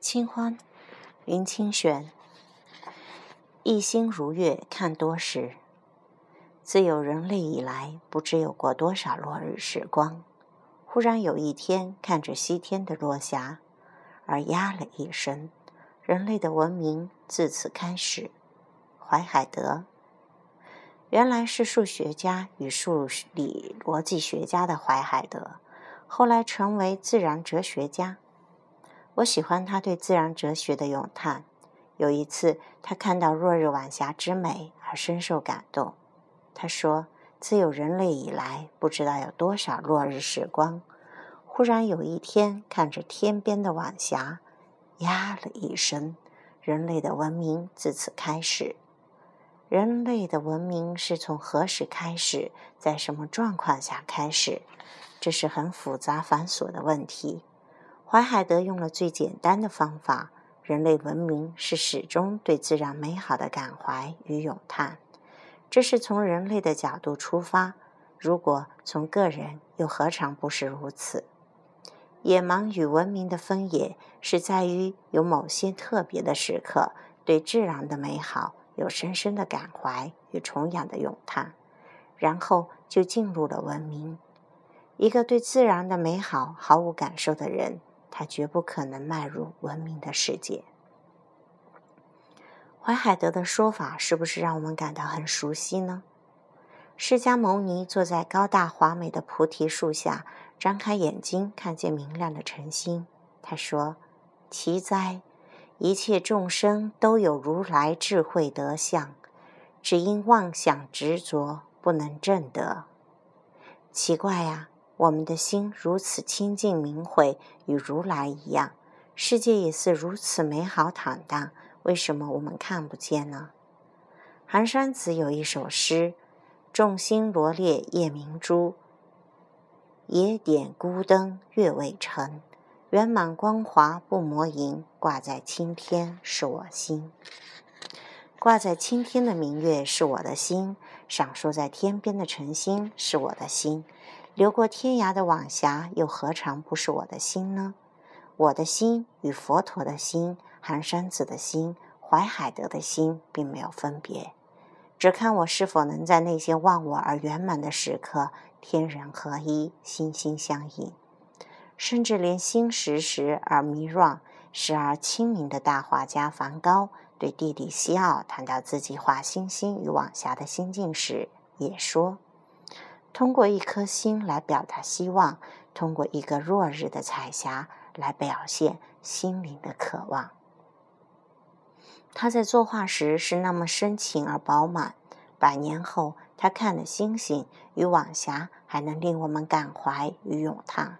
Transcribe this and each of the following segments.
清欢，林清玄。一心如月，看多时。自有人类以来，不知有过多少落日时光。忽然有一天，看着西天的落霞，而呀了一声，人类的文明自此开始。怀海德，原来是数学家与数理逻辑学家的怀海德，后来成为自然哲学家。我喜欢他对自然哲学的咏叹。有一次，他看到落日晚霞之美而深受感动。他说：“自有人类以来，不知道有多少落日时光。忽然有一天，看着天边的晚霞，呀了一声，人类的文明自此开始。人类的文明是从何时开始？在什么状况下开始？这是很复杂繁琐的问题。”怀海德用了最简单的方法：人类文明是始终对自然美好的感怀与咏叹。这是从人类的角度出发。如果从个人，又何尝不是如此？野蛮与文明的分野，是在于有某些特别的时刻，对自然的美好有深深的感怀与崇仰的咏叹，然后就进入了文明。一个对自然的美好毫无感受的人。他绝不可能迈入文明的世界。怀海德的说法是不是让我们感到很熟悉呢？释迦牟尼坐在高大华美的菩提树下，张开眼睛看见明亮的晨星。他说：“奇哉！一切众生都有如来智慧德相，只因妄想执着，不能证得。奇怪呀！”我们的心如此清净明慧，与如来一样，世界也是如此美好坦荡，为什么我们看不见呢？寒山子有一首诗：“众星罗列夜明珠，野点孤灯月未成。圆满光华不磨银，挂在青天是我心。挂在青天的明月是我的心，闪烁在天边的晨星是我的心。”流过天涯的晚霞，又何尝不是我的心呢？我的心与佛陀的心、寒山子的心、怀海德的心，并没有分别，只看我是否能在那些忘我而圆满的时刻，天人合一，心心相印。甚至连心时时而迷乱、时而清明的大画家梵高，对弟弟西奥谈到自己画星星与晚霞的心境时，也说。通过一颗心来表达希望，通过一个落日的彩霞来表现心灵的渴望。他在作画时是那么深情而饱满，百年后他看的星星与晚霞还能令我们感怀与咏叹。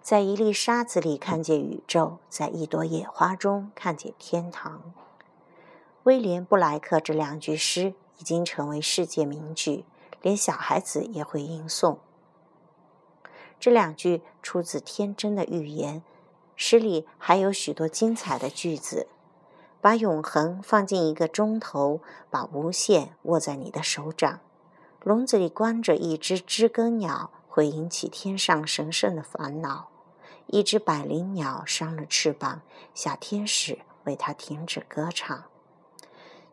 在一粒沙子里看见宇宙，在一朵野花中看见天堂。威廉布莱克这两句诗已经成为世界名句。连小孩子也会吟诵。这两句出自天真的寓言，诗里还有许多精彩的句子。把永恒放进一个钟头，把无限握在你的手掌。笼子里关着一只知更鸟，会引起天上神圣的烦恼。一只百灵鸟伤了翅膀，小天使为它停止歌唱。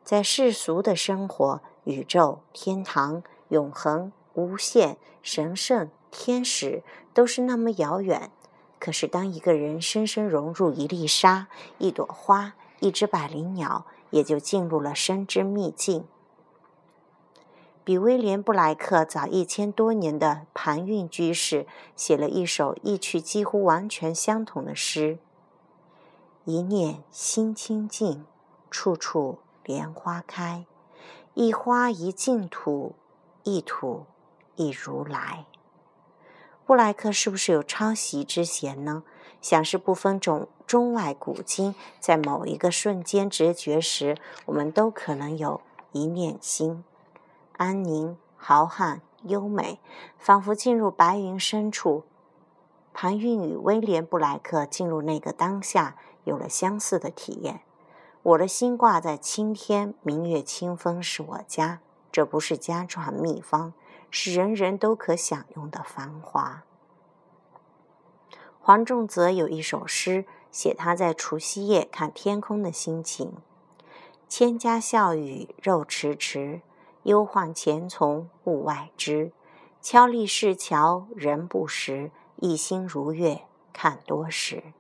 在世俗的生活，宇宙、天堂。永恒、无限、神圣、天使，都是那么遥远。可是，当一个人深深融入一粒沙、一朵花、一只百灵鸟，也就进入了生之秘境。比威廉·布莱克早一千多年的盘运居士，写了一首意趣几乎完全相同的诗：“一念心清净，处处莲花开；一花一净土。”一土一如来，布莱克是不是有抄袭之嫌呢？想是不分中中外古今，在某一个瞬间直觉时，我们都可能有一念心，安宁、浩瀚、优美，仿佛进入白云深处。庞韵与威廉布莱克进入那个当下，有了相似的体验。我的心挂在青天，明月清风是我家。这不是家传秘方，是人人都可享用的繁华。黄仲泽有一首诗，写他在除夕夜看天空的心情。千家笑语肉迟迟，忧患前从物外知。敲立市桥人不识，一心如月看多时。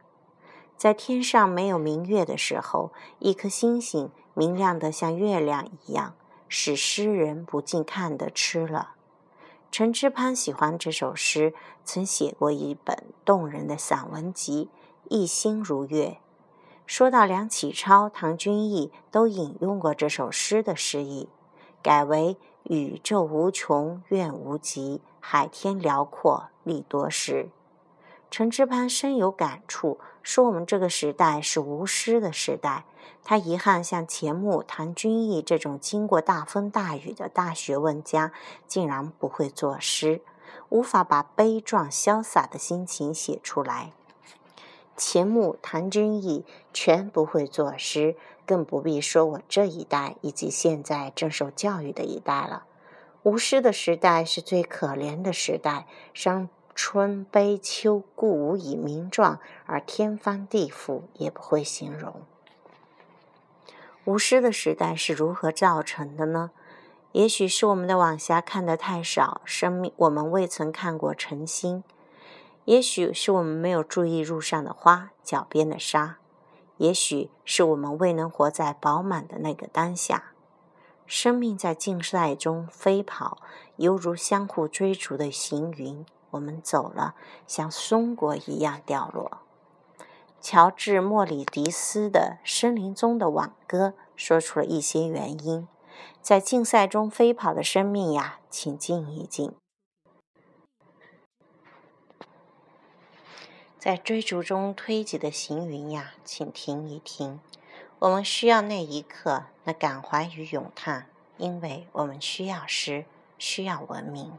在天上没有明月的时候，一颗星星明亮得像月亮一样，使诗人不禁看得痴了。陈之潘喜欢这首诗，曾写过一本动人的散文集《一心如月》。说到梁启超、唐君毅都引用过这首诗的诗意，改为“宇宙无穷愿无极，海天辽阔力多时”。陈之潘深有感触，说我们这个时代是无诗的时代。他遗憾，像钱穆、谭君毅这种经过大风大雨的大学问家，竟然不会作诗，无法把悲壮潇洒的心情写出来。钱穆、谭君毅全不会作诗，更不必说我这一代以及现在正受教育的一代了。无诗的时代是最可怜的时代，伤春悲秋，故无以名状，而天翻地覆也不会形容。无诗的时代是如何造成的呢？也许是我们的晚霞看得太少，生命我们未曾看过晨星；也许是我们没有注意路上的花、脚边的沙；也许是我们未能活在饱满的那个当下。生命在竞赛中飞跑，犹如相互追逐的行云。我们走了，像松果一样掉落。乔治·莫里迪斯的《森林中的挽歌》说出了一些原因。在竞赛中飞跑的生命呀，请静一静；在追逐中推挤的行云呀，请停一停。我们需要那一刻，那感怀与咏叹，因为我们需要诗，需要文明。